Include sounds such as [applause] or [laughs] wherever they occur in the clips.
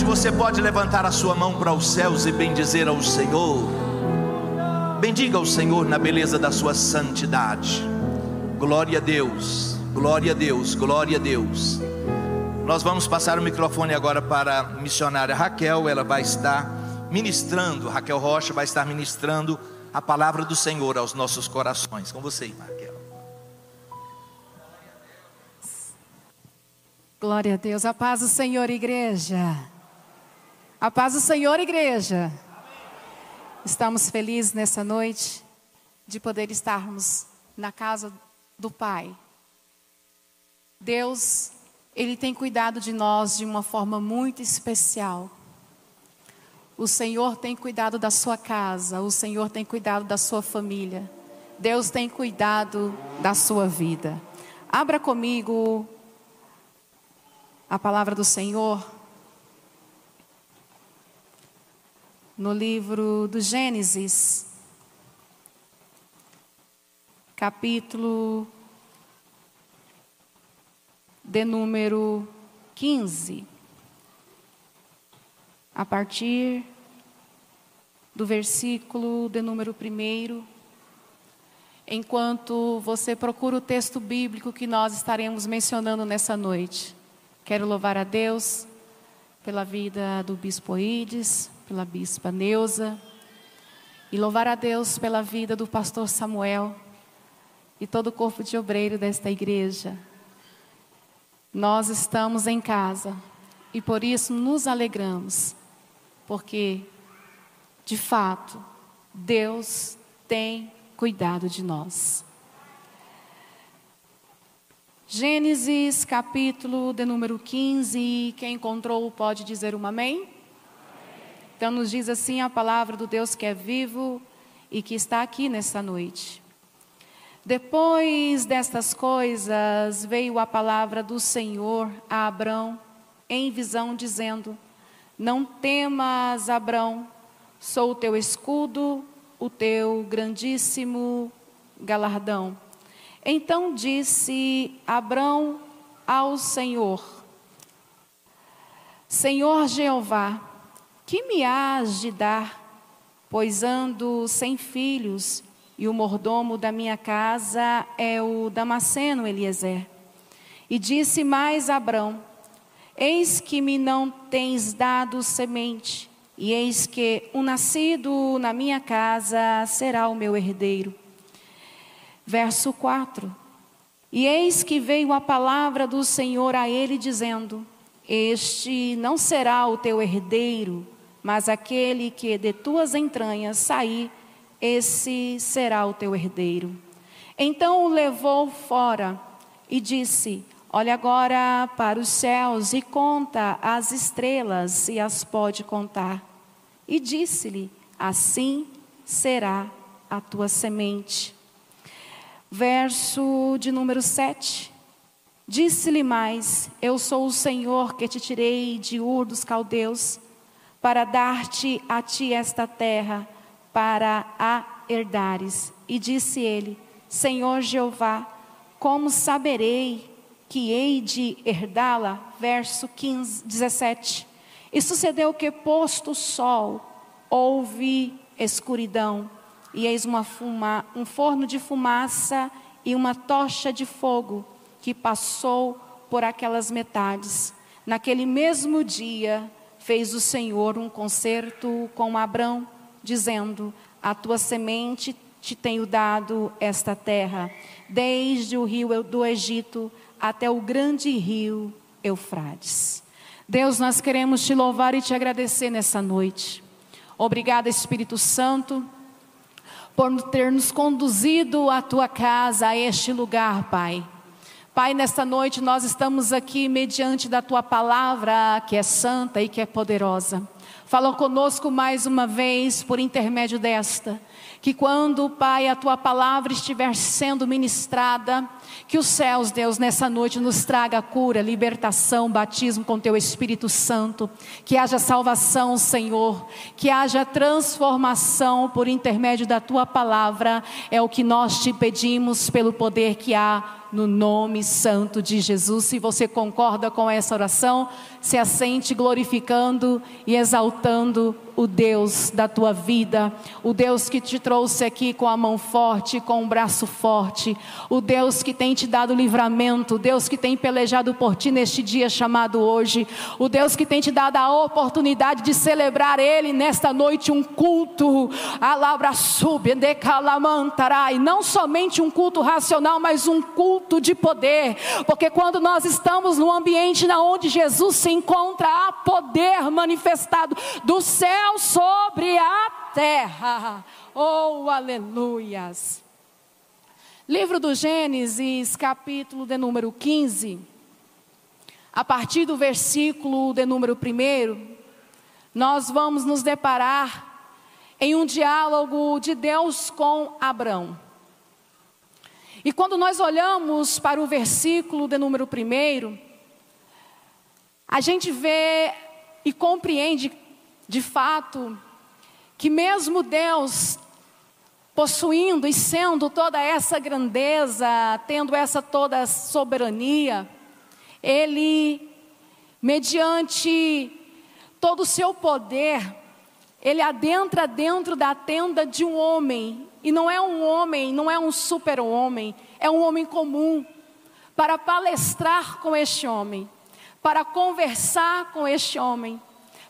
noite você pode levantar a sua mão para os céus e bendizer ao Senhor. Bendiga o Senhor na beleza da sua santidade. Glória a Deus, glória a Deus, glória a Deus. Nós vamos passar o microfone agora para a missionária Raquel, ela vai estar ministrando, Raquel Rocha vai estar ministrando a palavra do Senhor aos nossos corações. Com você, Raquel. Glória a Deus, a paz do Senhor, igreja. A paz do Senhor, igreja. Estamos felizes nessa noite de poder estarmos na casa do Pai. Deus, Ele tem cuidado de nós de uma forma muito especial. O Senhor tem cuidado da sua casa, o Senhor tem cuidado da sua família. Deus tem cuidado da sua vida. Abra comigo a palavra do Senhor no livro do Gênesis, capítulo de número 15 a partir do versículo de número 1. Enquanto você procura o texto bíblico que nós estaremos mencionando nessa noite, quero louvar a Deus pela vida do bispo Ides, pela bispa Neuza, e louvar a Deus pela vida do pastor Samuel e todo o corpo de obreiro desta igreja. Nós estamos em casa e por isso nos alegramos porque, de fato, Deus tem cuidado de nós. Gênesis capítulo de número 15, quem encontrou pode dizer um amém? Então nos diz assim a palavra do Deus que é vivo e que está aqui nesta noite. Depois destas coisas veio a palavra do Senhor a Abrão em visão dizendo: não temas, Abrão, sou o teu escudo, o teu grandíssimo galardão. Então disse Abrão ao Senhor: Senhor Jeová, que me has de dar, pois ando sem filhos, e o mordomo da minha casa é o Damasceno Eliezer. E disse mais Abrão: Eis que me não tens dado semente, e eis que o nascido na minha casa será o meu herdeiro. Verso 4: E eis que veio a palavra do Senhor a ele, dizendo: Este não será o teu herdeiro, mas aquele que de tuas entranhas sair, esse será o teu herdeiro. Então o levou fora e disse: Olha agora para os céus e conta as estrelas, se as pode contar. E disse-lhe: Assim será a tua semente. Verso de número 7. Disse-lhe mais: Eu sou o Senhor que te tirei de Ur dos caldeus, para dar-te a ti esta terra, para a herdares. E disse ele: Senhor Jeová, como saberei que hei de herdá-la, verso 15, 17. E sucedeu que, posto o sol, houve escuridão, e eis uma fuma, um forno de fumaça e uma tocha de fogo que passou por aquelas metades. Naquele mesmo dia fez o Senhor um concerto com Abrão, dizendo: A tua semente te tenho dado esta terra, desde o rio do Egito até o grande rio Eufrates. Deus, nós queremos te louvar e te agradecer nessa noite. Obrigada, Espírito Santo, por ter nos conduzido à tua casa, a este lugar, Pai. Pai, nesta noite nós estamos aqui mediante da tua palavra, que é santa e que é poderosa. Fala conosco mais uma vez por intermédio desta. Que quando, Pai, a tua palavra estiver sendo ministrada, que os céus, Deus, nessa noite nos traga cura, libertação, batismo com teu Espírito Santo. Que haja salvação, Senhor. Que haja transformação por intermédio da tua palavra. É o que nós te pedimos pelo poder que há no nome santo de Jesus. Se você concorda com essa oração, se assente glorificando e exaltando o Deus da tua vida, o Deus que te trouxe aqui com a mão forte, com o braço forte, o Deus que tem te dado livramento, o Deus que tem pelejado por ti neste dia chamado hoje, o Deus que tem te dado a oportunidade de celebrar Ele nesta noite um culto, alabra sub, e não somente um culto racional, mas um culto de poder, porque quando nós estamos num ambiente na onde Jesus se encontra, há poder manifestado do céu sobre a terra. Oh, aleluias. Livro do Gênesis, capítulo de número 15. A partir do versículo de número 1, nós vamos nos deparar em um diálogo de Deus com Abraão. E quando nós olhamos para o versículo de número 1, a gente vê e compreende de fato, que mesmo Deus possuindo e sendo toda essa grandeza, tendo essa toda soberania, ele, mediante todo o seu poder, ele adentra dentro da tenda de um homem, e não é um homem, não é um super-homem, é um homem comum, para palestrar com este homem, para conversar com este homem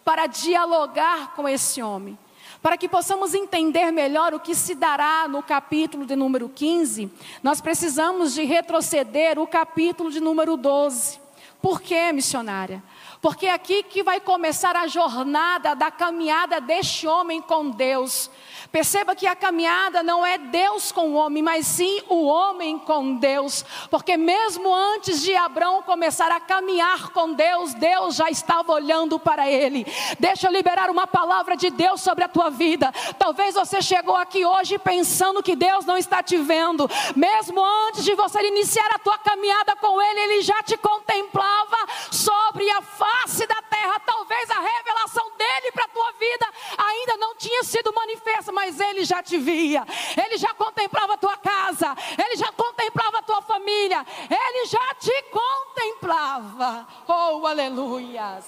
para dialogar com esse homem. Para que possamos entender melhor o que se dará no capítulo de número 15, nós precisamos de retroceder o capítulo de número 12. Por quê, missionária? Porque é aqui que vai começar a jornada da caminhada deste homem com Deus. Perceba que a caminhada não é Deus com o homem, mas sim o homem com Deus. Porque mesmo antes de Abraão começar a caminhar com Deus, Deus já estava olhando para ele. Deixa eu liberar uma palavra de Deus sobre a tua vida. Talvez você chegou aqui hoje pensando que Deus não está te vendo. Mesmo antes de você iniciar a tua caminhada com ele, ele já te contemplava sobre a face da terra. Talvez a revelação dele para a tua vida ainda não tinha sido manifesta, mas ele já te via, ele já contemplava a tua casa, ele já contemplava a tua família, ele já te contemplava. Oh, aleluias!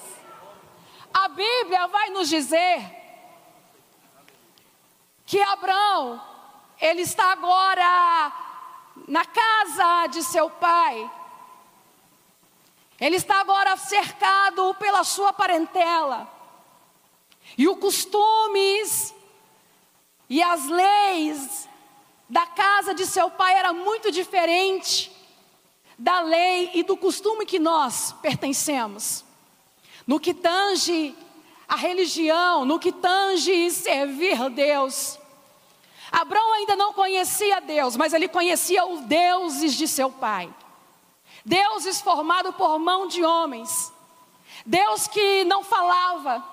A Bíblia vai nos dizer que Abraão, ele está agora na casa de seu pai. Ele está agora cercado pela sua parentela. E os costumes e as leis da casa de seu pai era muito diferente da lei e do costume que nós pertencemos. No que tange a religião, no que tange servir Deus. Abraão ainda não conhecia Deus, mas ele conhecia os deuses de seu pai. Deuses formados por mão de homens. Deus que não falava,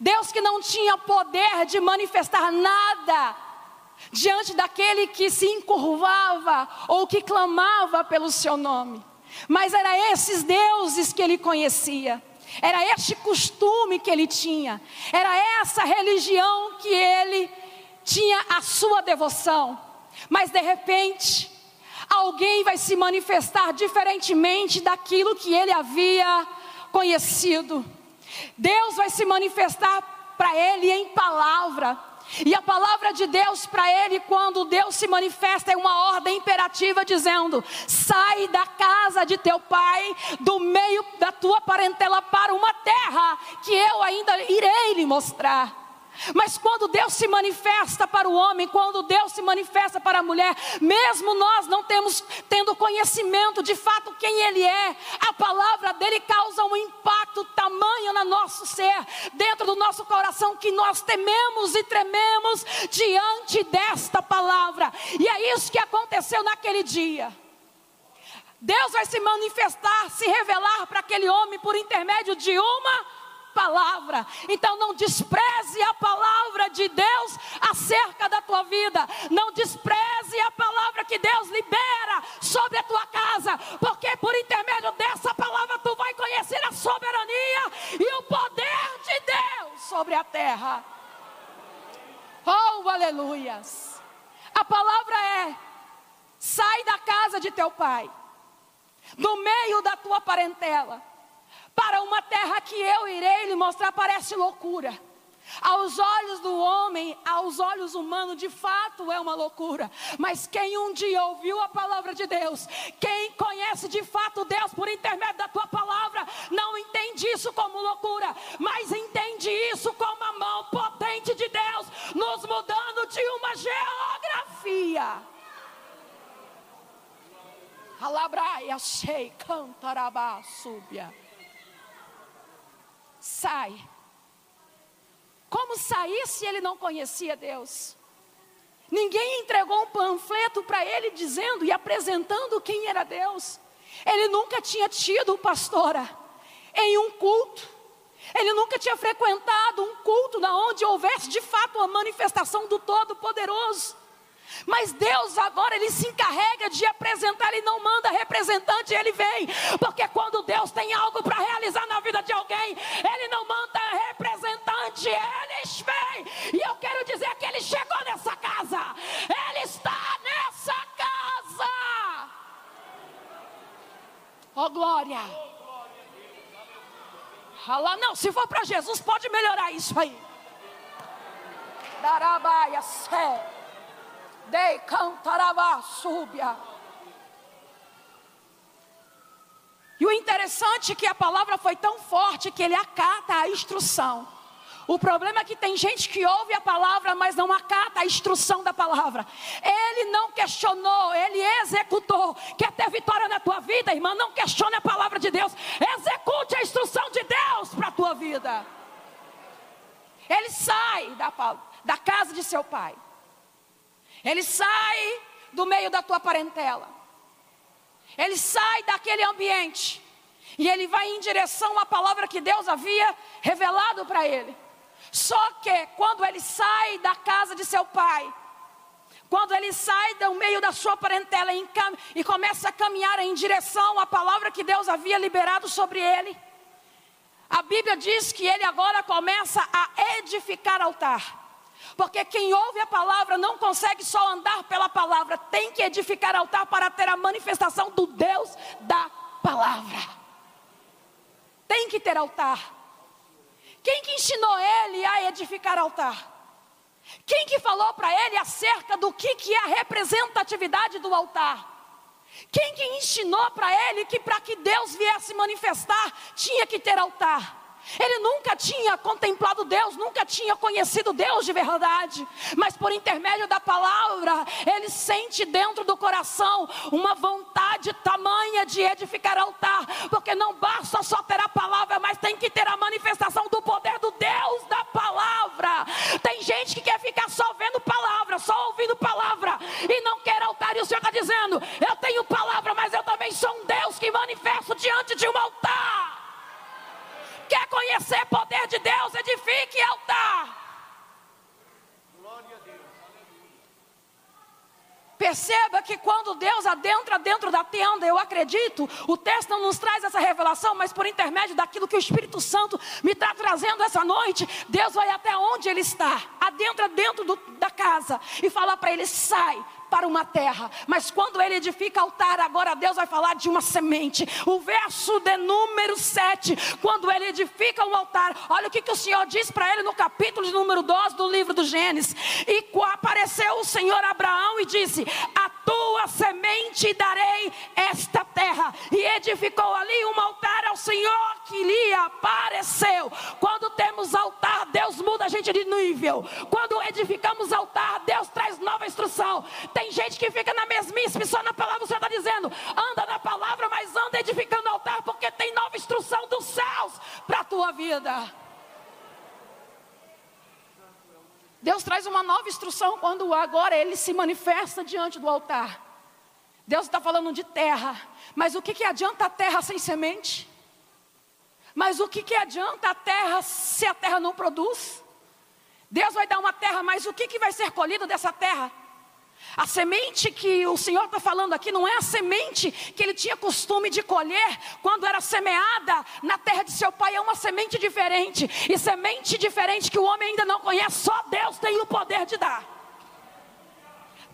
Deus que não tinha poder de manifestar nada diante daquele que se encurvava ou que clamava pelo seu nome. Mas era esses deuses que ele conhecia. Era este costume que ele tinha. Era essa religião que ele tinha a sua devoção. Mas de repente, alguém vai se manifestar diferentemente daquilo que ele havia conhecido. Deus vai se manifestar para ele em palavra. E a palavra de Deus para ele, quando Deus se manifesta, é uma ordem imperativa dizendo: sai da casa de teu pai, do meio da tua parentela, para uma terra que eu ainda irei lhe mostrar. Mas quando Deus se manifesta para o homem, quando Deus se manifesta para a mulher, mesmo nós não temos tendo conhecimento de fato quem ele é, a palavra dele causa um impacto tamanho no nosso ser, dentro do nosso coração que nós tememos e trememos diante desta palavra. E é isso que aconteceu naquele dia. Deus vai se manifestar, se revelar para aquele homem por intermédio de uma palavra. Então não despreze a palavra de Deus acerca da tua vida. Não despreze a palavra que Deus libera sobre a tua casa, porque por intermédio dessa palavra tu vai conhecer a soberania e o poder de Deus sobre a terra. Oh, aleluias. A palavra é: sai da casa de teu pai, do meio da tua parentela para uma terra que eu irei lhe mostrar parece loucura. Aos olhos do homem, aos olhos humanos, de fato é uma loucura. Mas quem um dia ouviu a palavra de Deus, quem conhece de fato Deus por intermédio da tua palavra, não entende isso como loucura, mas entende isso como a mão potente de Deus, nos mudando de uma geografia. Alabraia, sei, cantarabá, súbia sai. Como sair se ele não conhecia Deus? Ninguém entregou um panfleto para ele dizendo e apresentando quem era Deus. Ele nunca tinha tido pastora em um culto. Ele nunca tinha frequentado um culto na onde houvesse de fato a manifestação do Todo-Poderoso. Mas Deus agora ele se encarrega de apresentar, ele não manda representante, ele vem. Porque quando Deus tem algo para realizar na vida de alguém, ele não manda representante, eles vêm. E eu quero dizer que ele chegou nessa casa. Ele está nessa casa. Oh glória. Fala, não, se for para Jesus, pode melhorar isso aí. Darabaia, sé. Dei cantarava súbia. E o interessante é que a palavra foi tão forte que ele acata a instrução. O problema é que tem gente que ouve a palavra, mas não acata a instrução da palavra. Ele não questionou, ele executou. Quer ter vitória na tua vida, irmã? Não questione a palavra de Deus. Execute a instrução de Deus para a tua vida. Ele sai da, da casa de seu pai. Ele sai do meio da tua parentela. Ele sai daquele ambiente. E ele vai em direção à palavra que Deus havia revelado para ele. Só que quando ele sai da casa de seu pai, quando ele sai do meio da sua parentela e começa a caminhar em direção à palavra que Deus havia liberado sobre ele, a Bíblia diz que ele agora começa a edificar altar. Porque quem ouve a palavra não consegue só andar pela palavra, tem que edificar altar para ter a manifestação do Deus da palavra. Tem que ter altar. Quem que ensinou ele a edificar altar? Quem que falou para ele acerca do que, que é a representatividade do altar? Quem que ensinou para ele que para que Deus viesse manifestar tinha que ter altar? Ele nunca tinha contemplado Deus, nunca tinha conhecido Deus de verdade, mas por intermédio da palavra, ele sente dentro do coração uma vontade tamanha de edificar altar, porque não basta só ter a palavra, mas tem que ter a manifestação do poder do Deus da palavra. Tem gente que quer ficar só vendo palavra, só ouvindo palavra e não quer altar, e o Senhor está dizendo: Eu tenho palavra, mas eu também sou um Deus que manifesto diante de um altar. Quer conhecer poder de Deus? Edifique altar. Perceba que quando Deus adentra dentro da tenda, eu acredito, o texto não nos traz essa revelação, mas por intermédio daquilo que o Espírito Santo me está trazendo essa noite, Deus vai até onde ele está, adentra dentro do, da casa e fala para ele: sai, para uma terra, mas quando ele edifica altar, agora Deus vai falar de uma semente. O verso de número 7, quando ele edifica um altar, olha o que, que o Senhor diz para ele no capítulo de número 12 do livro do Gênesis. E apareceu o Senhor Abraão e disse: A tua semente darei esta terra. E edificou ali um altar ao Senhor que lhe apareceu. Quando temos altar, Deus muda a gente de nível. Quando edificamos altar, Deus traz nova instrução. Tem gente que fica na mesmice, só na palavra o Senhor está dizendo: anda na palavra, mas anda edificando altar, porque tem nova instrução dos céus para a tua vida. Deus traz uma nova instrução quando agora ele se manifesta diante do altar. Deus está falando de terra, mas o que, que adianta a terra sem semente? Mas o que, que adianta a terra se a terra não produz? Deus vai dar uma terra, mas o que, que vai ser colhido dessa terra? A semente que o Senhor está falando aqui não é a semente que ele tinha costume de colher quando era semeada na terra de seu pai, é uma semente diferente. E semente diferente que o homem ainda não conhece, só Deus tem o poder de dar.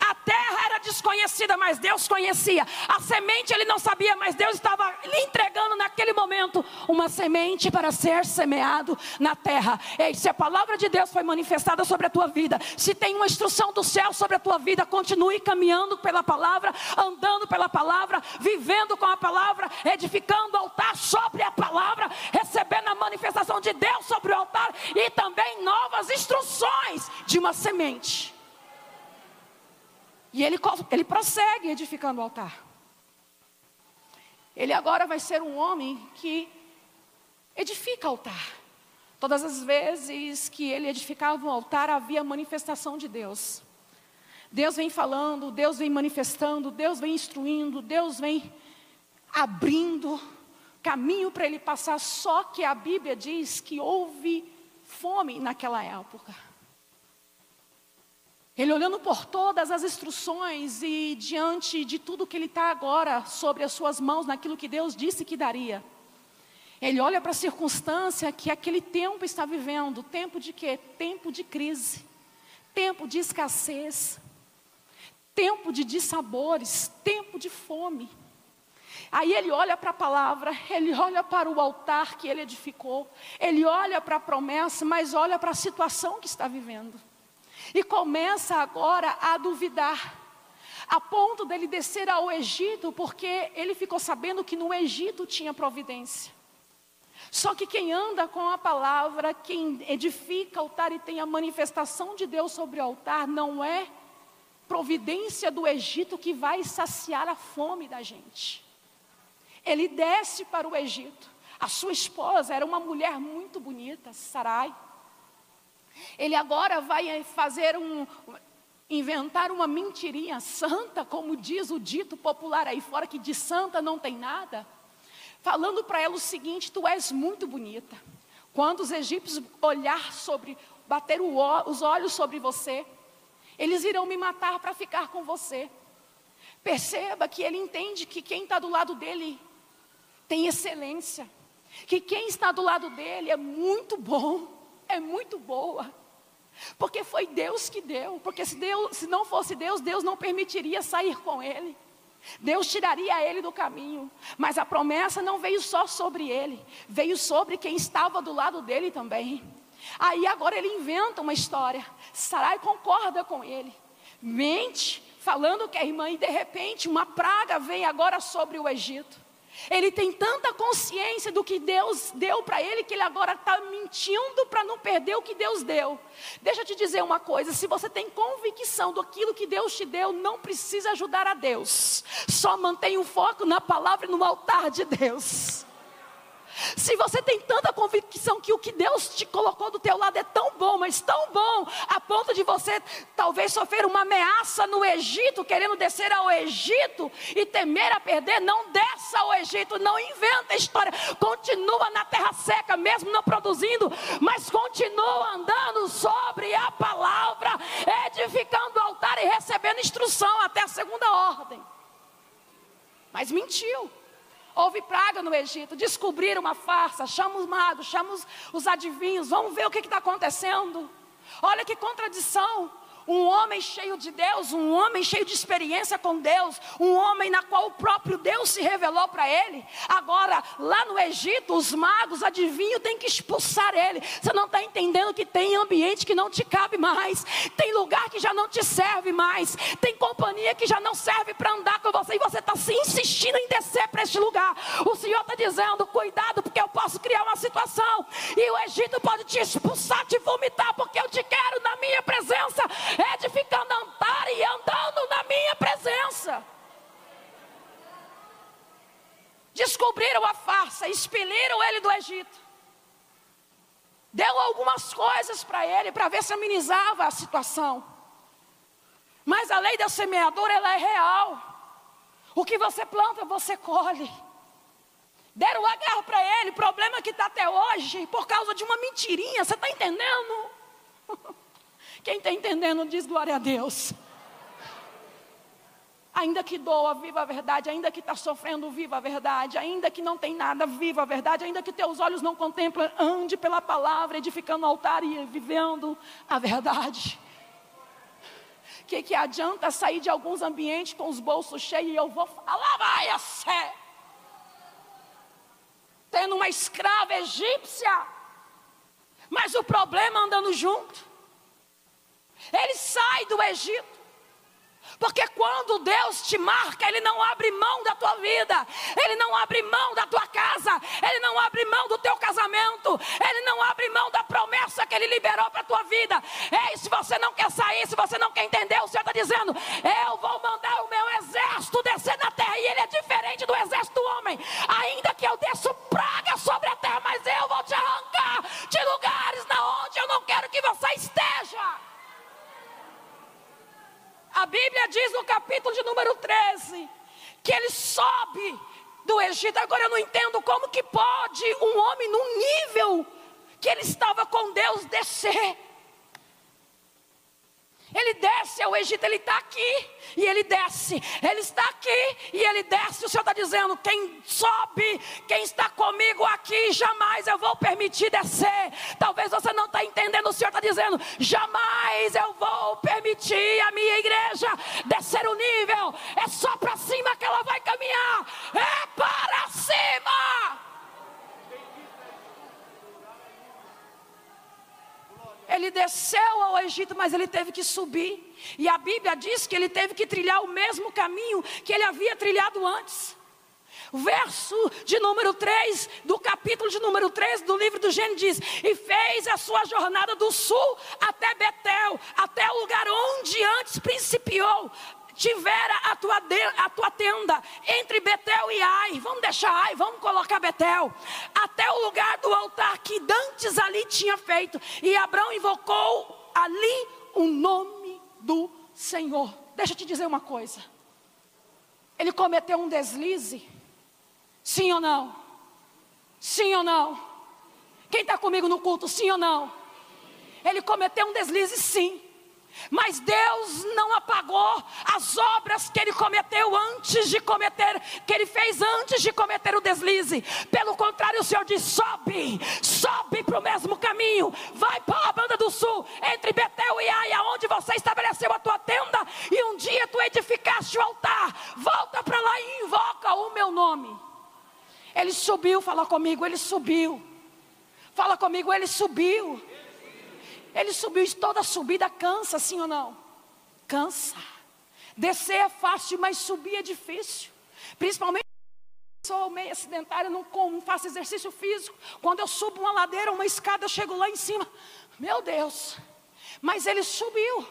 A terra era desconhecida, mas Deus conhecia. A semente ele não sabia, mas Deus estava lhe entregando naquele momento uma semente para ser semeado na terra. Se a palavra de Deus foi manifestada sobre a tua vida, se tem uma instrução do céu sobre a tua vida, continue caminhando pela palavra, andando pela palavra, vivendo com a palavra, edificando o altar sobre a palavra, recebendo a manifestação de Deus sobre o altar e também novas instruções de uma semente. E ele, ele prossegue edificando o altar. Ele agora vai ser um homem que edifica o altar. Todas as vezes que ele edificava o altar, havia manifestação de Deus. Deus vem falando, Deus vem manifestando, Deus vem instruindo, Deus vem abrindo caminho para ele passar. Só que a Bíblia diz que houve fome naquela época. Ele olhando por todas as instruções e diante de tudo que ele está agora sobre as suas mãos, naquilo que Deus disse que daria. Ele olha para a circunstância que aquele tempo está vivendo. Tempo de quê? Tempo de crise. Tempo de escassez. Tempo de dissabores. Tempo de fome. Aí ele olha para a palavra, ele olha para o altar que ele edificou, ele olha para a promessa, mas olha para a situação que está vivendo e começa agora a duvidar, a ponto dele descer ao Egito, porque ele ficou sabendo que no Egito tinha providência. Só que quem anda com a palavra, quem edifica altar e tem a manifestação de Deus sobre o altar, não é providência do Egito que vai saciar a fome da gente. Ele desce para o Egito. A sua esposa era uma mulher muito bonita, Sarai. Ele agora vai fazer um inventar uma mentirinha santa, como diz o dito popular aí fora que de santa não tem nada, falando para ela o seguinte: tu és muito bonita. Quando os egípcios olhar sobre, bater o, os olhos sobre você, eles irão me matar para ficar com você. Perceba que ele entende que quem está do lado dele tem excelência, que quem está do lado dele é muito bom é muito boa. Porque foi Deus que deu. Porque se, Deus, se não fosse Deus, Deus não permitiria sair com ele. Deus tiraria ele do caminho. Mas a promessa não veio só sobre ele, veio sobre quem estava do lado dele também. Aí agora ele inventa uma história. Sarai concorda com ele. Mente, falando que é irmã, e de repente uma praga vem agora sobre o Egito. Ele tem tanta consciência do que Deus deu para ele que ele agora está mentindo para não perder o que Deus deu. Deixa eu te dizer uma coisa: se você tem convicção daquilo que Deus te deu, não precisa ajudar a Deus. Só mantenha o foco na palavra e no altar de Deus. Se você tem tanta convicção que o que Deus te colocou do teu lado é tão bom, mas tão bom, a ponto de você talvez sofrer uma ameaça no Egito, querendo descer ao Egito e temer a perder, não desça ao Egito, não inventa história, continua na terra seca, mesmo não produzindo, mas continua andando sobre a palavra, edificando o altar e recebendo instrução até a segunda ordem. Mas mentiu. Houve praga no Egito, descobriram uma farsa, chama os magos, chama os, os adivinhos, vamos ver o que está acontecendo. Olha que contradição um homem cheio de Deus, um homem cheio de experiência com Deus, um homem na qual o próprio Deus se revelou para ele. Agora, lá no Egito, os magos, adivinham, têm que expulsar ele. Você não está entendendo que tem ambiente que não te cabe mais, tem lugar que já não te serve mais, tem companhia que já não serve para andar com você e você está se insistindo em descer para este lugar. O Senhor está dizendo: cuidado, porque eu posso criar uma situação e o Egito pode te expulsar, te vomitar, porque eu te quero na minha presença edificando altar e andando na minha presença. Descobriram a farsa, expeliram ele do Egito. Deu algumas coisas para ele para ver se amenizava a situação. Mas a lei da semeadora ela é real. O que você planta, você colhe. Deram a guerra para ele, problema que está até hoje, por causa de uma mentirinha, você está entendendo? [laughs] Quem está entendendo diz glória a Deus. Ainda que doa, viva a verdade. Ainda que está sofrendo, viva a verdade. Ainda que não tem nada, viva a verdade. Ainda que teus olhos não contemplam, ande pela palavra, edificando o altar e vivendo a verdade. Que, que adianta sair de alguns ambientes com os bolsos cheios e eu vou falar, vai a sé. Tendo uma escrava egípcia, mas o problema andando junto. Ele sai do Egito. Porque quando Deus te marca, Ele não abre mão da tua vida, Ele não abre mão da tua casa, Ele não abre mão do teu casamento, Ele não abre mão da promessa que Ele liberou para a tua vida. Ei, se você não quer sair, se você não quer entender, o Senhor está dizendo: Eu vou mandar o meu exército descer na terra, e ele é diferente do exército do homem. Ainda que eu desço praga sobre a terra, mas eu vou te arrancar de lugares na onde eu não quero que você esteja. A Bíblia diz no capítulo de número 13 que ele sobe do Egito. Agora eu não entendo como que pode um homem num nível que ele estava com Deus descer. Ele desce ao Egito, ele está aqui e ele desce. Ele está aqui e ele desce. O Senhor está dizendo: quem sobe, quem está comigo aqui, jamais eu vou permitir descer. Talvez você não está entendendo. O Senhor está dizendo: jamais eu vou permitir a minha igreja descer o nível. É só para cima que ela vai caminhar. É para cima. Ele desceu ao Egito, mas ele teve que subir. E a Bíblia diz que ele teve que trilhar o mesmo caminho que ele havia trilhado antes. Verso de número 3, do capítulo de número 3 do livro do Gênesis diz: E fez a sua jornada do sul até Betel, até o lugar onde antes principiou tivera a tua, de, a tua tenda entre Betel e Ai, vamos deixar Ai, vamos colocar Betel, até o lugar do altar que Dantes ali tinha feito, e Abraão invocou ali o nome do Senhor. Deixa eu te dizer uma coisa. Ele cometeu um deslize? Sim ou não? Sim ou não? Quem está comigo no culto, sim ou não? Ele cometeu um deslize, sim. Mas Deus não apagou as obras que ele cometeu antes de cometer, que ele fez antes de cometer o deslize. Pelo contrário, o Senhor diz: sobe, sobe para o mesmo caminho, vai para a banda do sul, entre Betel e Ai, onde você estabeleceu a tua tenda, e um dia tu edificaste o altar. Volta para lá e invoca o meu nome. Ele subiu, fala comigo, ele subiu. Fala comigo, ele subiu. Ele subiu, toda subida cansa, sim ou não? Cansa. Descer é fácil, mas subir é difícil. Principalmente sou meio acidentária, não, não faço exercício físico. Quando eu subo uma ladeira, uma escada, eu chego lá em cima. Meu Deus. Mas ele subiu.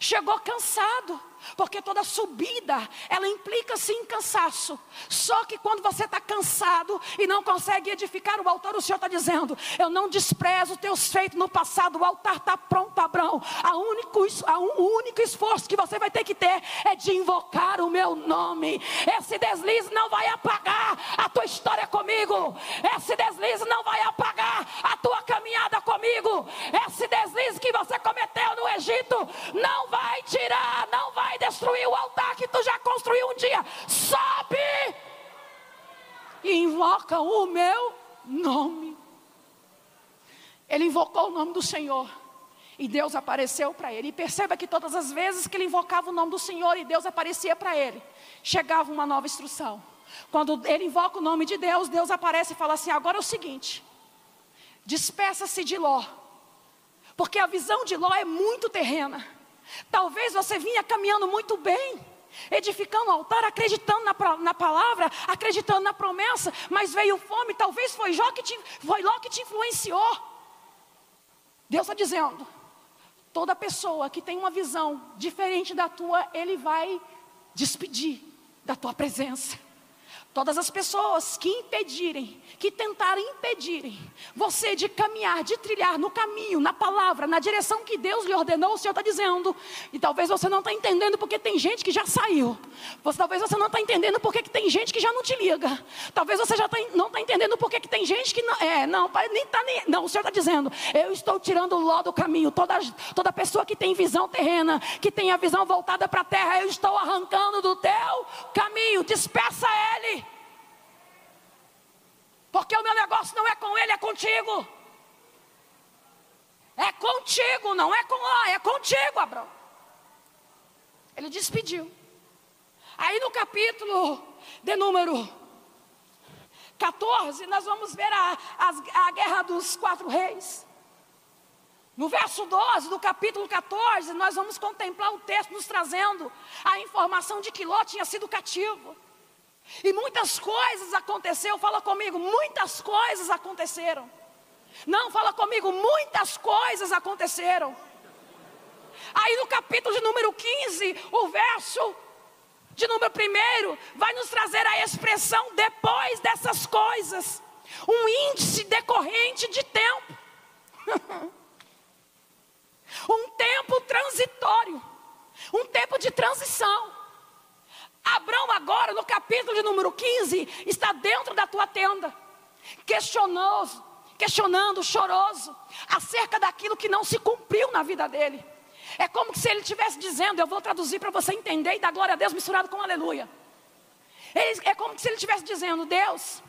Chegou cansado, porque toda subida, ela implica sim cansaço. Só que quando você está cansado e não consegue edificar o altar, o Senhor está dizendo: Eu não desprezo teus feitos no passado, o altar está pronto, Abraão. A único, a un, o único esforço que você vai ter que ter é de invocar o meu nome. Esse deslize não vai apagar a tua história comigo. Esse deslize não vai apagar a tua caminhada comigo. Esse deslize que você cometeu no Egito não vai tirar, não vai destruir o altar que tu já construiu um dia. Sobe e invoca o meu nome. Ele invocou o nome do Senhor. E Deus apareceu para ele. E perceba que todas as vezes que ele invocava o nome do Senhor e Deus aparecia para ele, chegava uma nova instrução. Quando ele invoca o nome de Deus, Deus aparece e fala assim: agora é o seguinte, despeça-se de Ló, porque a visão de Ló é muito terrena. Talvez você vinha caminhando muito bem, edificando o altar, acreditando na, na, palavra, acreditando na promessa, mas veio fome, talvez foi, Jó que te, foi Ló que te influenciou. Deus está dizendo: toda pessoa que tem uma visão diferente da tua, Ele vai despedir da tua presença. Todas as pessoas que impedirem, que tentarem impedirem você de caminhar, de trilhar no caminho, na palavra, na direção que Deus lhe ordenou, o Senhor está dizendo. E talvez você não está entendendo porque tem gente que já saiu. Você, talvez você não está entendendo porque que tem gente que já não te liga. Talvez você já tá, não está entendendo porque que tem gente que não. É, não, nem tá nem. Não, o Senhor está dizendo, eu estou tirando o ló do caminho. Toda, toda pessoa que tem visão terrena, que tem a visão voltada para a terra, eu estou arrancando do teu caminho. Despeça ele. Porque o meu negócio não é com ele, é contigo. É contigo, não é com lá, é contigo, Abraão. Ele despediu. Aí no capítulo de número 14, nós vamos ver a, a, a guerra dos quatro reis. No verso 12 do capítulo 14, nós vamos contemplar o texto nos trazendo a informação de que Ló tinha sido cativo. E muitas coisas aconteceram, fala comigo, muitas coisas aconteceram. Não, fala comigo, muitas coisas aconteceram. Aí no capítulo de número 15, o verso de número 1 vai nos trazer a expressão depois dessas coisas, um índice decorrente de tempo. [laughs] um tempo transitório, um tempo de transição. Abraão, agora, no capítulo de número 15, está dentro da tua tenda, questionoso, questionando, choroso, acerca daquilo que não se cumpriu na vida dele. É como se ele estivesse dizendo, eu vou traduzir para você entender e dar glória a Deus misturado com aleluia. Ele, é como se ele estivesse dizendo: Deus,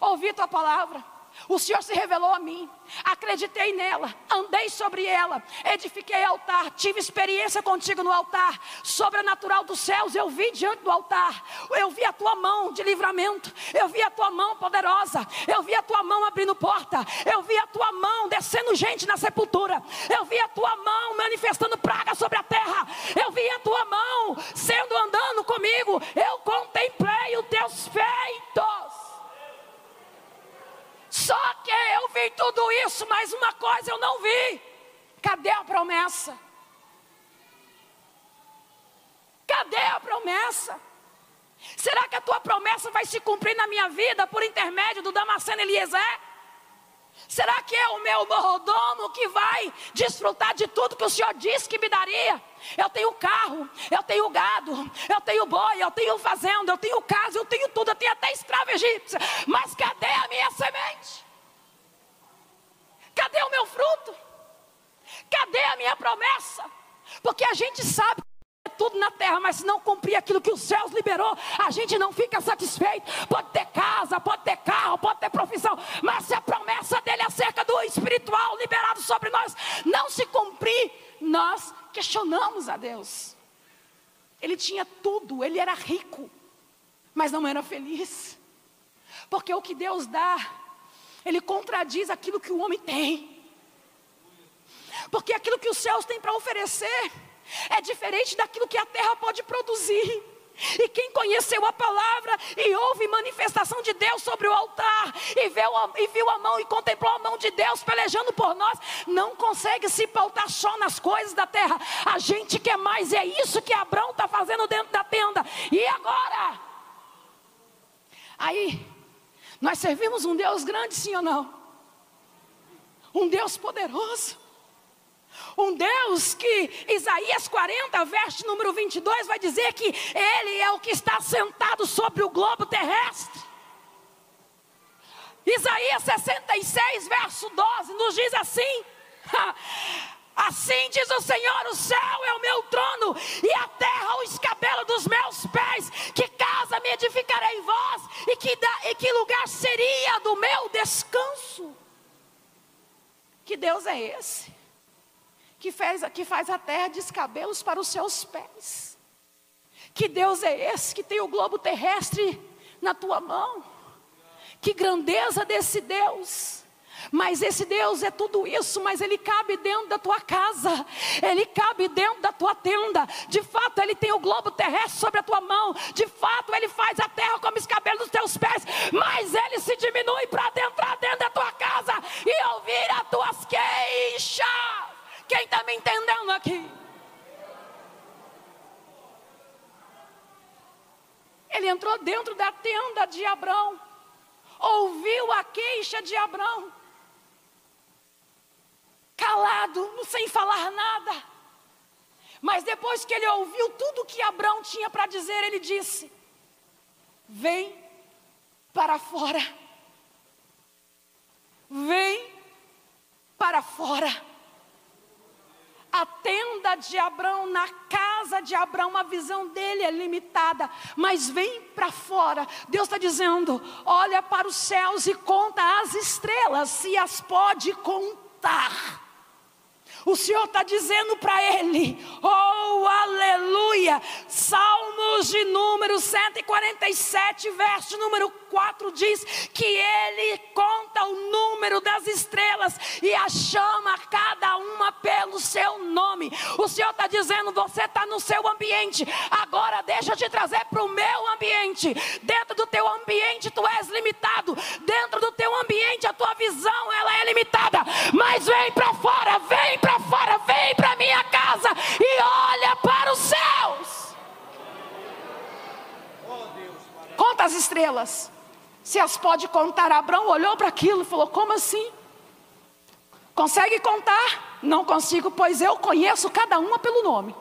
ouvi tua palavra, o Senhor se revelou a mim, acreditei nela, andei sobre ela, edifiquei altar, tive experiência contigo no altar, sobrenatural dos céus, eu vi diante do altar, eu vi a tua mão de livramento, eu vi a tua mão poderosa, eu vi a tua mão abrindo porta, eu vi a tua mão descendo gente na sepultura, eu vi a tua mão manifestando praga sobre a terra, eu vi a tua mão sendo andando comigo, eu contemplei os teus feitos. Só que eu vi tudo isso, mas uma coisa eu não vi. Cadê a promessa? Cadê a promessa? Será que a tua promessa vai se cumprir na minha vida por intermédio do Damasceno Eliezer? Será que é o meu mordomo que vai desfrutar de tudo que o Senhor disse que me daria? Eu tenho carro, eu tenho gado, eu tenho boi, eu tenho fazenda, eu tenho casa, eu tenho tudo, eu tenho até escravo egípcia. Mas cadê a minha semente? Cadê o meu fruto? Cadê a minha promessa? Porque a gente sabe tudo na terra, mas se não cumprir aquilo que os céus liberou, a gente não fica satisfeito. Pode ter casa, pode ter carro, pode ter profissão, mas se a promessa dele acerca do espiritual liberado sobre nós não se cumprir, nós questionamos a Deus. Ele tinha tudo, ele era rico, mas não era feliz. Porque o que Deus dá, ele contradiz aquilo que o homem tem. Porque aquilo que os céus têm para oferecer é diferente daquilo que a terra pode produzir. E quem conheceu a palavra e ouve manifestação de Deus sobre o altar, e viu, a, e viu a mão e contemplou a mão de Deus pelejando por nós, não consegue se pautar só nas coisas da terra. A gente quer mais, e é isso que Abraão está fazendo dentro da tenda. E agora? Aí, nós servimos um Deus grande, sim ou não? Um Deus poderoso. Um Deus que Isaías 40, verso número 22, vai dizer que Ele é o que está sentado sobre o globo terrestre. Isaías 66, verso 12, nos diz assim: Assim diz o Senhor: o céu é o meu trono, e a terra o escabelo dos meus pés. Que casa me edificarei vós, e que, da, e que lugar seria do meu descanso? Que Deus é esse? Que, fez, que faz a terra descabelos para os seus pés. Que Deus é esse que tem o globo terrestre na tua mão? Que grandeza desse Deus! Mas esse Deus é tudo isso, mas ele cabe dentro da tua casa, ele cabe dentro da tua tenda. De fato, ele tem o globo terrestre sobre a tua mão. De fato, ele faz a terra como os cabelos dos teus pés, mas ele se diminui para adentrar dentro da tua casa e ouvir as tuas queixas. Quem está me entendendo aqui? Ele entrou dentro da tenda de Abrão, ouviu a queixa de Abrão, calado, sem falar nada. Mas depois que ele ouviu tudo que Abrão tinha para dizer, ele disse: Vem para fora. Vem para fora a tenda de Abraão, na casa de Abraão, a visão dele é limitada, mas vem para fora. Deus está dizendo: olha para os céus e conta as estrelas, se as pode contar. O Senhor está dizendo para ele, oh aleluia, Salmos de número 147, verso número 4 diz que ele conta o número das estrelas e a chama cada uma pelo seu nome. O Senhor está dizendo, você está no seu ambiente, agora deixa eu te trazer para o meu ambiente. Dentro do teu ambiente tu és limitado, dentro do teu ambiente a tua visão ela é limitada, mas vem para fora, vem para para fora, vem para minha casa e olha para os céus. Conta as estrelas. Se as pode contar, Abraão olhou para aquilo e falou: Como assim? Consegue contar? Não consigo, pois eu conheço cada uma pelo nome.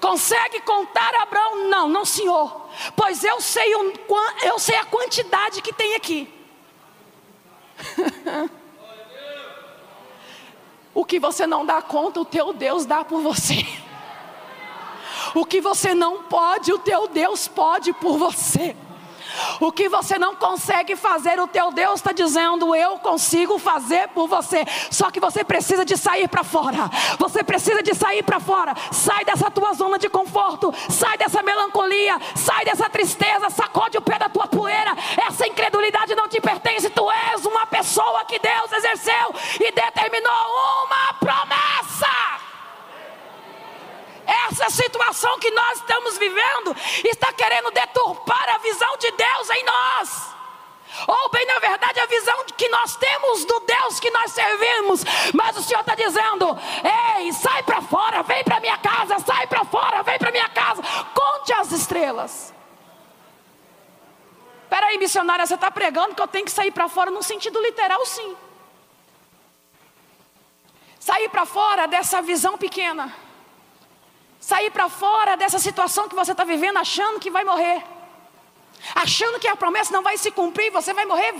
Consegue contar, Abraão? Não, não, senhor. Pois eu sei, um, eu sei a quantidade que tem aqui. [laughs] O que você não dá conta, o teu Deus dá por você. [laughs] O que você não pode, o teu Deus pode por você. O que você não consegue fazer, o teu Deus está dizendo: Eu consigo fazer por você. Só que você precisa de sair para fora. Você precisa de sair para fora. Sai dessa tua zona de conforto. Sai dessa melancolia. Sai dessa tristeza. Sacode o pé da tua poeira. Essa incredulidade não te pertence. Tu és uma pessoa que Deus exerceu e determinou uma promessa. Essa situação que nós estamos vivendo está querendo deturpar a visão de Deus em nós. Ou bem, na verdade, a visão que nós temos do Deus que nós servimos. Mas o Senhor está dizendo: Ei, sai para fora, vem para minha casa, sai para fora, vem para minha casa. Conte as estrelas. Espera aí, missionária, você está pregando que eu tenho que sair para fora no sentido literal, sim. Sair para fora dessa visão pequena sair para fora dessa situação que você está vivendo achando que vai morrer. Achando que a promessa não vai se cumprir, você vai morrer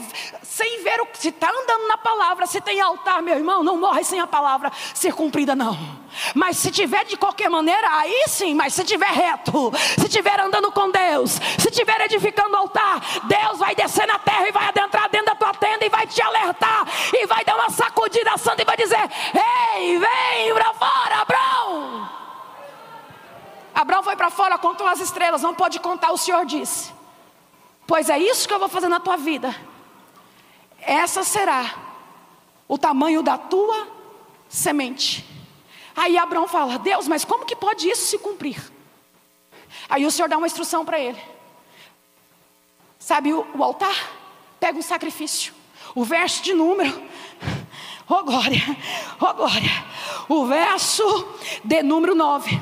sem ver o que. Se está andando na palavra, se tem altar, meu irmão, não morre sem a palavra ser cumprida, não. Mas se tiver de qualquer maneira, aí sim, mas se tiver reto, se tiver andando com Deus, se tiver edificando o altar, Deus vai descer na terra e vai adentrar dentro da tua tenda e vai te alertar, e vai dar uma sacudida santa e vai dizer: Ei, vem para fora, Abraão. Abraão foi para fora, contou as estrelas, não pode contar, o Senhor disse. Pois é isso que eu vou fazer na tua vida. Essa será o tamanho da tua semente. Aí Abraão fala: Deus, mas como que pode isso se cumprir? Aí o Senhor dá uma instrução para ele. Sabe o, o, altar? Pega um sacrifício. O verso de número. [laughs] Oh glória, oh glória. O verso de número 9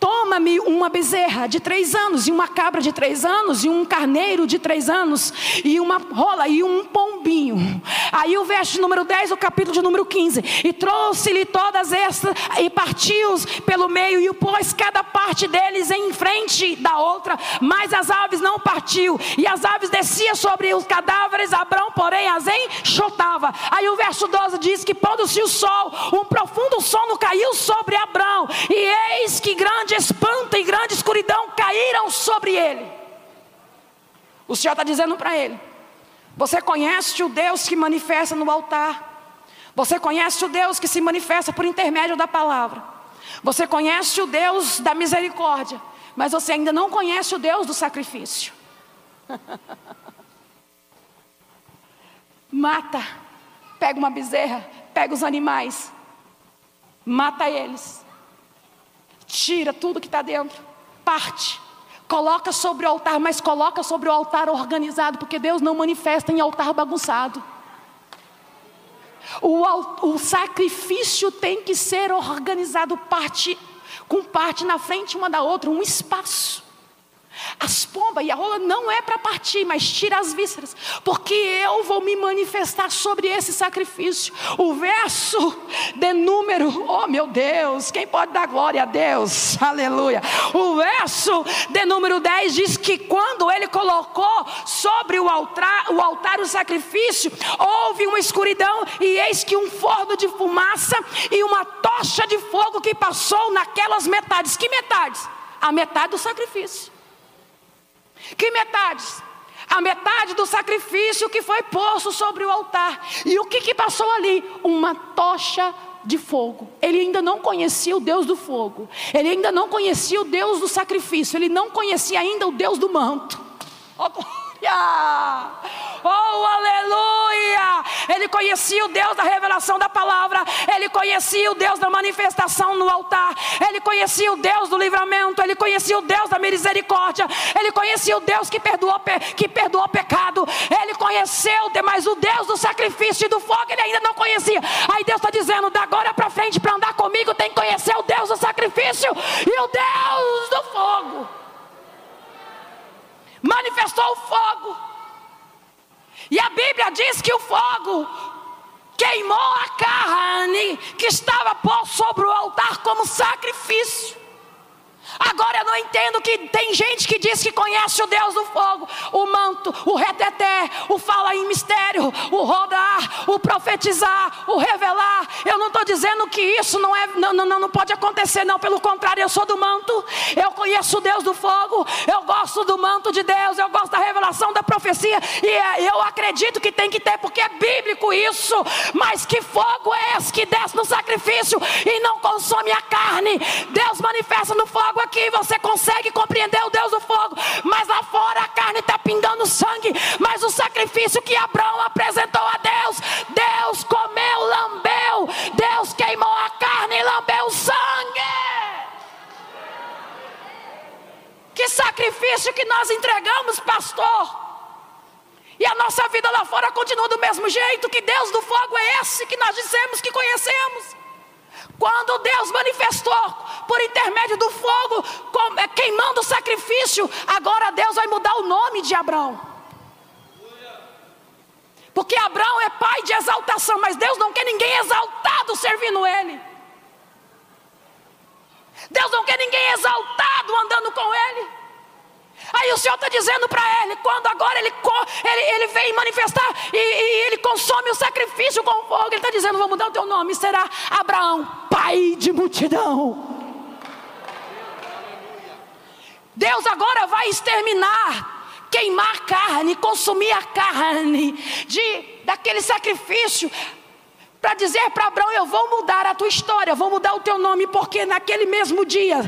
Toma-me uma bezerra de três anos, e uma cabra de três anos, e um carneiro de três anos, e uma rola, e um pombinho. Aí o verso número 10, o capítulo de número 15. E trouxe-lhe todas estas, e partiu-os pelo meio, e o pôs cada parte deles em frente da outra, mas as aves não partiu. E as aves desciam sobre os cadáveres, Abrão, porém, as enxotava. Aí o verso 12 diz que pondo-se o sol, um profundo sono caiu sobre Abrão, e eis que grande grande espanto e grande escuridão caíram sobre ele. O Senhor está dizendo para ele: Você conhece o Deus que manifesta no altar. Você conhece o Deus que se manifesta por intermédio da palavra. Você conhece o Deus da misericórdia. Mas você ainda não conhece o Deus do sacrifício. [laughs] Mata. Pega uma bezerra. Pega os animais. Mata eles tira tudo que está dentro, parte, coloca sobre o altar, mas coloca sobre o altar organizado, porque Deus não manifesta em altar bagunçado. O, o sacrifício tem que ser organizado parte com parte na frente uma da outra, um espaço. As pombas e a rola não é para partir, mas tira as vísceras, porque eu vou me manifestar sobre esse sacrifício. O verso de número, oh meu Deus, quem pode dar glória a Deus? Aleluia. O verso de número 10 diz que quando ele colocou sobre o altar, o altar o sacrifício, houve uma escuridão e eis que um forno de fumaça e uma tocha de fogo que passou naquelas metades. Que metades? A metade do sacrifício. Que metades? A metade do sacrifício que foi posto sobre o altar. E o que, que passou ali? Uma tocha de fogo. Ele ainda não conhecia o Deus do fogo. Ele ainda não conhecia o Deus do sacrifício. Ele não conhecia ainda o Deus do manto. Oh! Oh, aleluia! Ele conhecia o Deus da revelação da palavra, ele conhecia o Deus da manifestação no altar, ele conhecia o Deus do livramento, ele conhecia o Deus da misericórdia, ele conhecia o Deus que perdoou, que perdoou pecado, ele conheceu, mas o Deus do sacrifício e do fogo ele ainda não conhecia. Aí Deus está dizendo: da agora para frente, para andar comigo, tem que conhecer o Deus do sacrifício e o Deus do fogo manifestou o fogo. E a Bíblia diz que o fogo queimou a carne que estava posta sobre o altar como sacrifício. Agora eu não entendo que tem gente que diz que conhece o Deus do fogo, o manto, o reteté, o fala em mistério, o rodar, o profetizar, o revelar. Eu não estou dizendo que isso não, é, não, não, não pode acontecer, não. Pelo contrário, eu sou do manto, eu conheço o Deus do fogo, eu gosto do manto de Deus, eu gosto da revelação da profecia, e é, eu acredito que tem que ter, porque é bíblico isso. Mas que fogo é esse que desce no sacrifício e não consome a carne? Deus manifesta no fogo aqui você consegue compreender o Deus do fogo, mas lá fora a carne está pingando sangue. Mas o sacrifício que Abraão apresentou a Deus, Deus comeu, lambeu, Deus queimou a carne e lambeu o sangue. Que sacrifício que nós entregamos, pastor. E a nossa vida lá fora continua do mesmo jeito. Que Deus do fogo é esse que nós dizemos que conhecemos? Quando Deus manifestou por intermédio do fogo, é, queimando o sacrifício, agora Deus vai mudar o nome de Abraão. Porque Abraão é pai de exaltação, mas Deus não quer ninguém exaltado servindo Ele. Deus não quer ninguém exaltado andando com Ele. Aí o Senhor está dizendo para ele, quando agora ele, ele, ele vem manifestar e, e, ele consome o sacrifício com fogo, ele está dizendo: vou mudar o teu nome, será Abraão, pai de multidão. Deus agora vai exterminar, queimar carne, consumir a carne de daquele sacrifício para dizer para Abraão: Eu vou mudar a tua história, vou mudar o teu nome, porque naquele mesmo dia,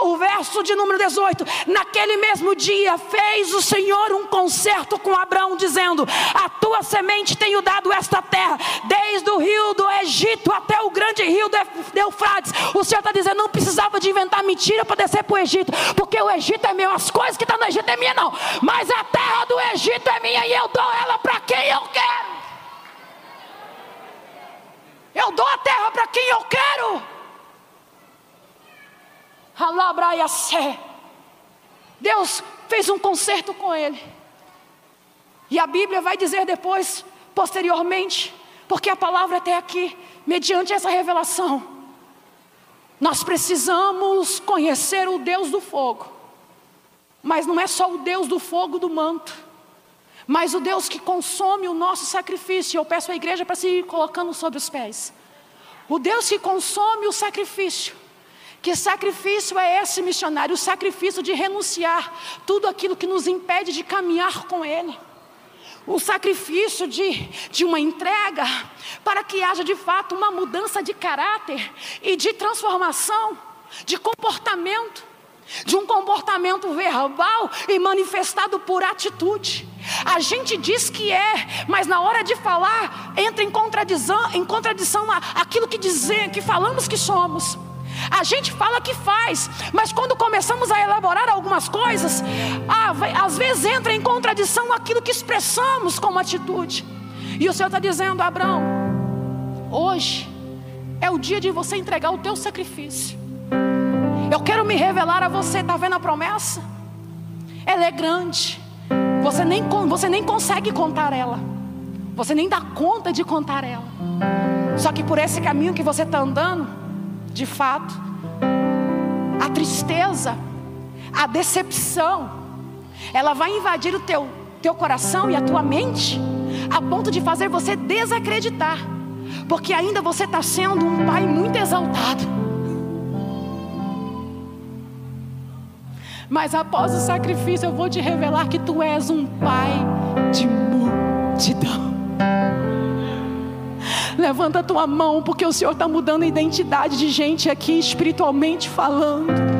o verso de número 18: Naquele mesmo dia fez o Senhor um concerto com Abraão, dizendo: A tua semente tenho dado esta terra, desde o rio do Egito até o grande rio do Eufrates. O Senhor está dizendo: Não precisava de inventar mentira para descer para o Egito, porque o Egito é meu, as coisas que estão tá no Egito é minha, não, mas a terra do Egito é minha e eu dou ela para quem eu quero. Eu dou a terra para quem eu quero. Alabraiaçé. Deus fez um concerto com ele. E a Bíblia vai dizer depois, posteriormente, porque a palavra até aqui, mediante essa revelação, nós precisamos conhecer o Deus do fogo. Mas não é só o Deus do fogo do manto mas o Deus que consome o nosso sacrifício. Eu peço à igreja para se ir colocando sobre os pés. O Deus que consome o sacrifício. Que sacrifício é esse, missionário? O sacrifício de renunciar tudo aquilo que nos impede de caminhar com Ele. O sacrifício de, de uma entrega, para que haja de fato uma mudança de caráter e de transformação, de comportamento de um comportamento verbal e manifestado por atitude. A gente diz que é, mas na hora de falar entra em contradição, em contradição aquilo que dizer, que falamos que somos. A gente fala que faz, mas quando começamos a elaborar algumas coisas, às vezes entra em contradição aquilo que expressamos como atitude. E o Senhor está dizendo, Abraão, hoje é o dia de você entregar o teu sacrifício. Eu quero me revelar a você, está vendo a promessa? ela é grande. Você nem, você nem consegue contar ela. Você nem dá conta de contar ela. Só que por esse caminho que você está andando, de fato, a tristeza, a decepção, ela vai invadir o teu, teu coração e a tua mente, a ponto de fazer você desacreditar, porque ainda você está sendo um pai muito exaltado. Mas após o sacrifício, eu vou te revelar que tu és um pai de multidão. Levanta tua mão, porque o Senhor está mudando a identidade de gente aqui, espiritualmente falando.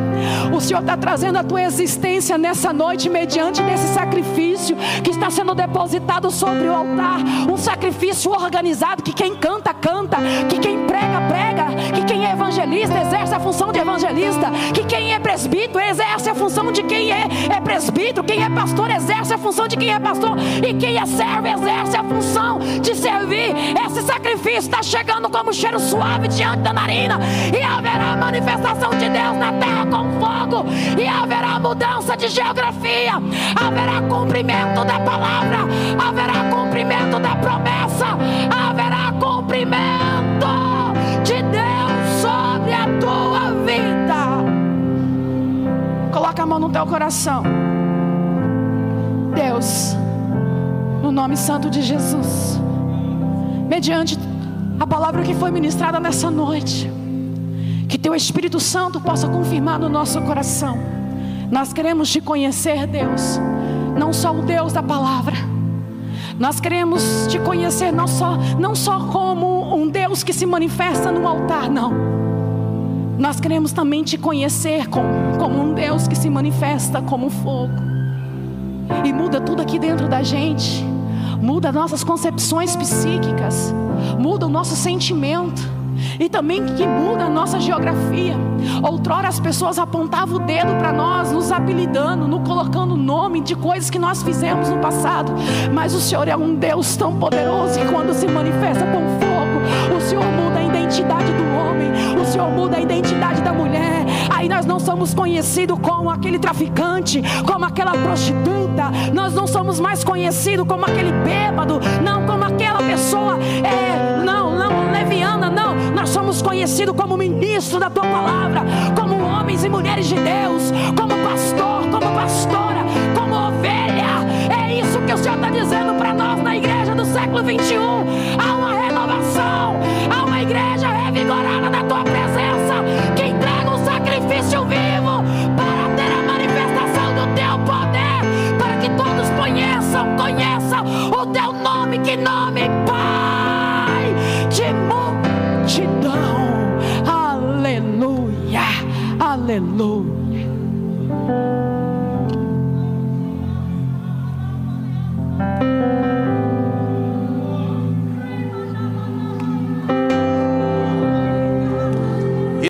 O Senhor está trazendo a tua existência nessa noite, mediante desse sacrifício que está sendo depositado sobre o altar. Um sacrifício organizado que quem canta, canta, que quem prega, prega, que quem é evangelista exerce a função de evangelista, que quem é presbítero exerce a função de quem é, é presbítero, quem é pastor exerce a função de quem é pastor, e quem é servo exerce a função de servir. Esse sacrifício está chegando como cheiro suave diante da narina, e haverá manifestação de Deus na terra com fogo, e haverá mudança de geografia, haverá cumprimento da palavra, haverá cumprimento da promessa, haverá cumprimento de Deus sobre a tua vida. Coloca a mão no teu coração. Deus, no nome santo de Jesus, mediante a palavra que foi ministrada nessa noite, que teu Espírito Santo possa confirmar no nosso coração. Nós queremos te conhecer, Deus, não só o Deus da palavra. Nós queremos te conhecer não só, não só como um Deus que se manifesta no altar, não. Nós queremos também te conhecer como, como um Deus que se manifesta como fogo. E muda tudo aqui dentro da gente. Muda nossas concepções psíquicas. Muda o nosso sentimento e também que muda a nossa geografia. Outrora as pessoas apontavam o dedo para nós, nos apelidando, nos colocando nome de coisas que nós fizemos no passado. Mas o Senhor é um Deus tão poderoso que quando se manifesta com fogo, o Senhor muda a identidade do homem, o Senhor muda a identidade da mulher. Aí nós não somos conhecidos como aquele traficante, como aquela prostituta, nós não somos mais conhecidos como aquele bêbado, não como aquela pessoa, é, não, leviana, não. Nós somos conhecidos como ministro da tua palavra, como homens e mulheres de Deus, como pastor, como pastora, como ovelha. É isso que o Senhor está dizendo para nós na igreja do século 21. Há uma renovação, há uma igreja revigorada na tua presença, que entrega um sacrifício vivo para ter a manifestação do teu poder, para que todos conheçam, conheçam o teu nome, que nome, multidão. Aleluia, aleluia.